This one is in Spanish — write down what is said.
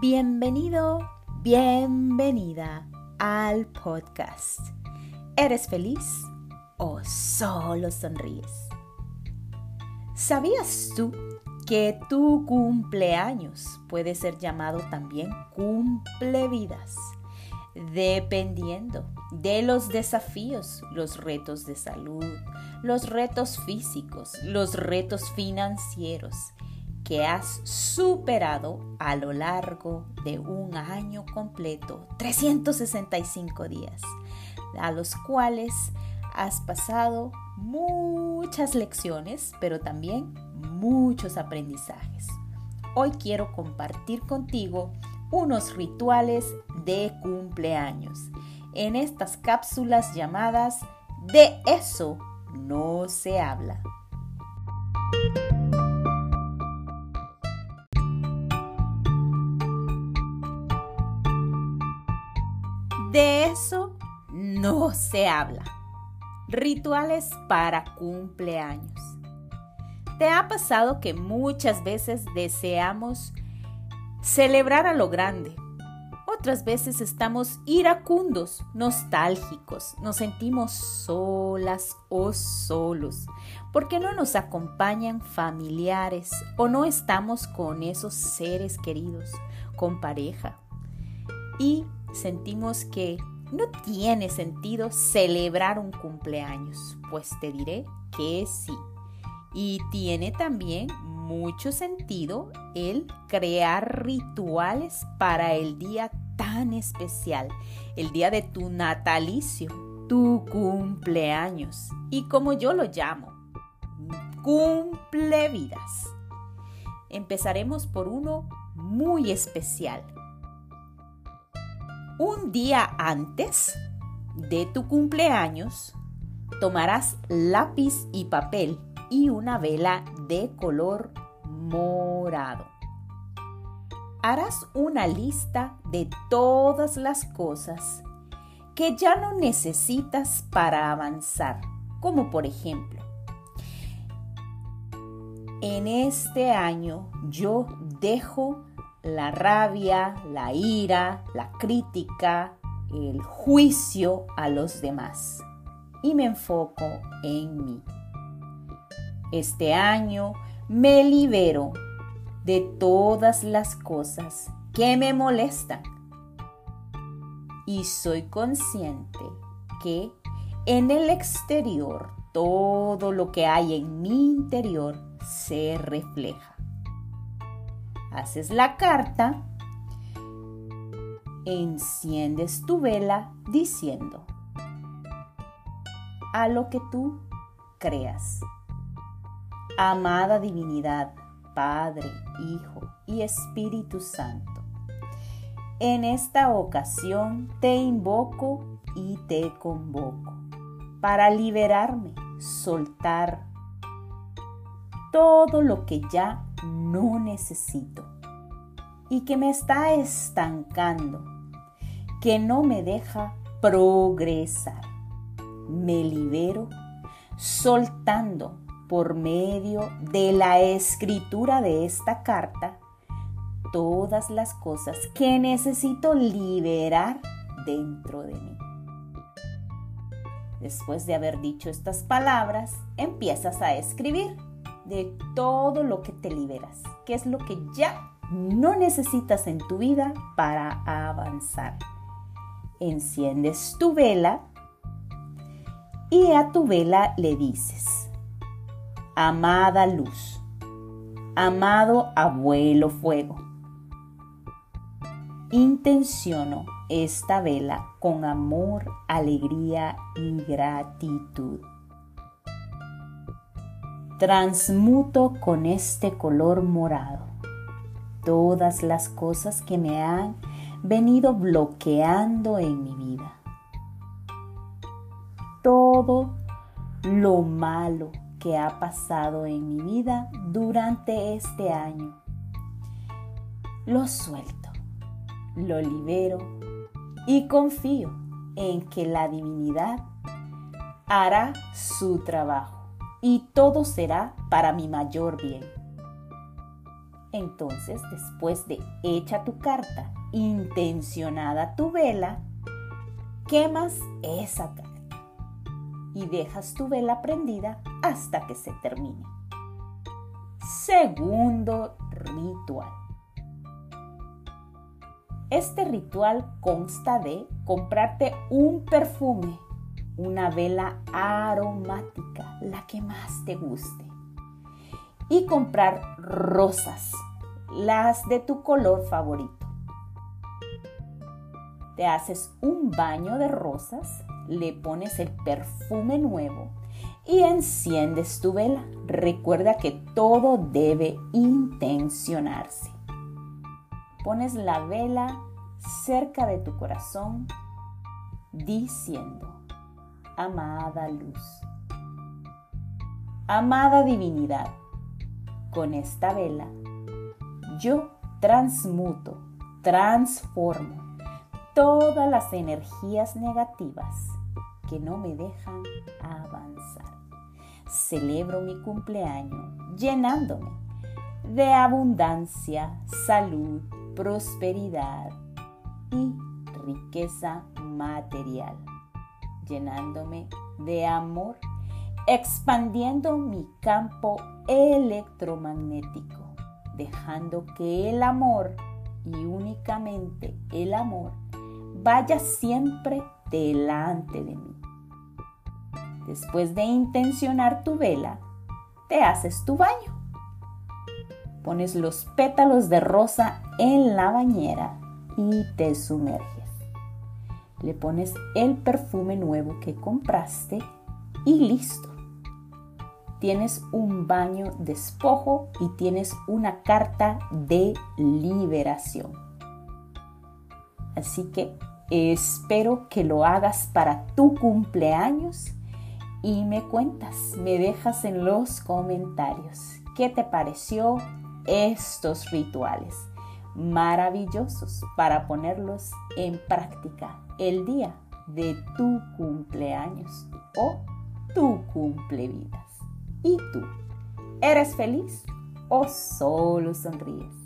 Bienvenido, bienvenida al podcast. ¿Eres feliz o solo sonríes? ¿Sabías tú que tu cumpleaños puede ser llamado también cumplevidas? Dependiendo de los desafíos, los retos de salud, los retos físicos, los retos financieros que has superado a lo largo de un año completo, 365 días, a los cuales has pasado muchas lecciones, pero también muchos aprendizajes. Hoy quiero compartir contigo unos rituales de cumpleaños en estas cápsulas llamadas De eso no se habla. No se habla. Rituales para cumpleaños. ¿Te ha pasado que muchas veces deseamos celebrar a lo grande? Otras veces estamos iracundos, nostálgicos, nos sentimos solas o solos, porque no nos acompañan familiares o no estamos con esos seres queridos, con pareja. Y sentimos que no tiene sentido celebrar un cumpleaños, pues te diré que sí. Y tiene también mucho sentido el crear rituales para el día tan especial, el día de tu natalicio, tu cumpleaños. Y como yo lo llamo, cumple vidas. Empezaremos por uno muy especial un día antes de tu cumpleaños, tomarás lápiz y papel y una vela de color morado. Harás una lista de todas las cosas que ya no necesitas para avanzar, como por ejemplo, en este año yo dejo la rabia, la ira, la crítica, el juicio a los demás. Y me enfoco en mí. Este año me libero de todas las cosas que me molestan. Y soy consciente que en el exterior todo lo que hay en mi interior se refleja haces la carta, enciendes tu vela diciendo a lo que tú creas. Amada divinidad, Padre, Hijo y Espíritu Santo, en esta ocasión te invoco y te convoco para liberarme, soltar todo lo que ya no necesito y que me está estancando, que no me deja progresar. Me libero soltando por medio de la escritura de esta carta todas las cosas que necesito liberar dentro de mí. Después de haber dicho estas palabras, empiezas a escribir de todo lo que te liberas, que es lo que ya no necesitas en tu vida para avanzar. Enciendes tu vela y a tu vela le dices, amada luz, amado abuelo fuego, intenciono esta vela con amor, alegría y gratitud transmuto con este color morado todas las cosas que me han venido bloqueando en mi vida. Todo lo malo que ha pasado en mi vida durante este año. Lo suelto, lo libero y confío en que la divinidad hará su trabajo y todo será para mi mayor bien. Entonces, después de hecha tu carta, intencionada tu vela, quemas esa carta y dejas tu vela prendida hasta que se termine. Segundo ritual. Este ritual consta de comprarte un perfume, una vela aromática, la que más te guste, y comprar rosas, las de tu color favorito. Te haces un baño de rosas, le pones el perfume nuevo y enciendes tu vela. Recuerda que todo debe intencionarse. Pones la vela cerca de tu corazón diciendo, amada luz, amada divinidad, con esta vela yo transmuto, transformo todas las energías negativas que no me dejan avanzar. Celebro mi cumpleaños llenándome de abundancia, salud, prosperidad y riqueza material, llenándome de amor, expandiendo mi campo electromagnético, dejando que el amor y únicamente el amor vaya siempre delante de mí. Después de intencionar tu vela, te haces tu baño. Pones los pétalos de rosa en la bañera y te sumerges. Le pones el perfume nuevo que compraste y listo. Tienes un baño despojo y tienes una carta de liberación. Así que espero que lo hagas para tu cumpleaños y me cuentas, me dejas en los comentarios qué te pareció estos rituales maravillosos para ponerlos en práctica el día de tu cumpleaños o tu cumplevidas. ¿Y tú? ¿Eres feliz o solo sonríes?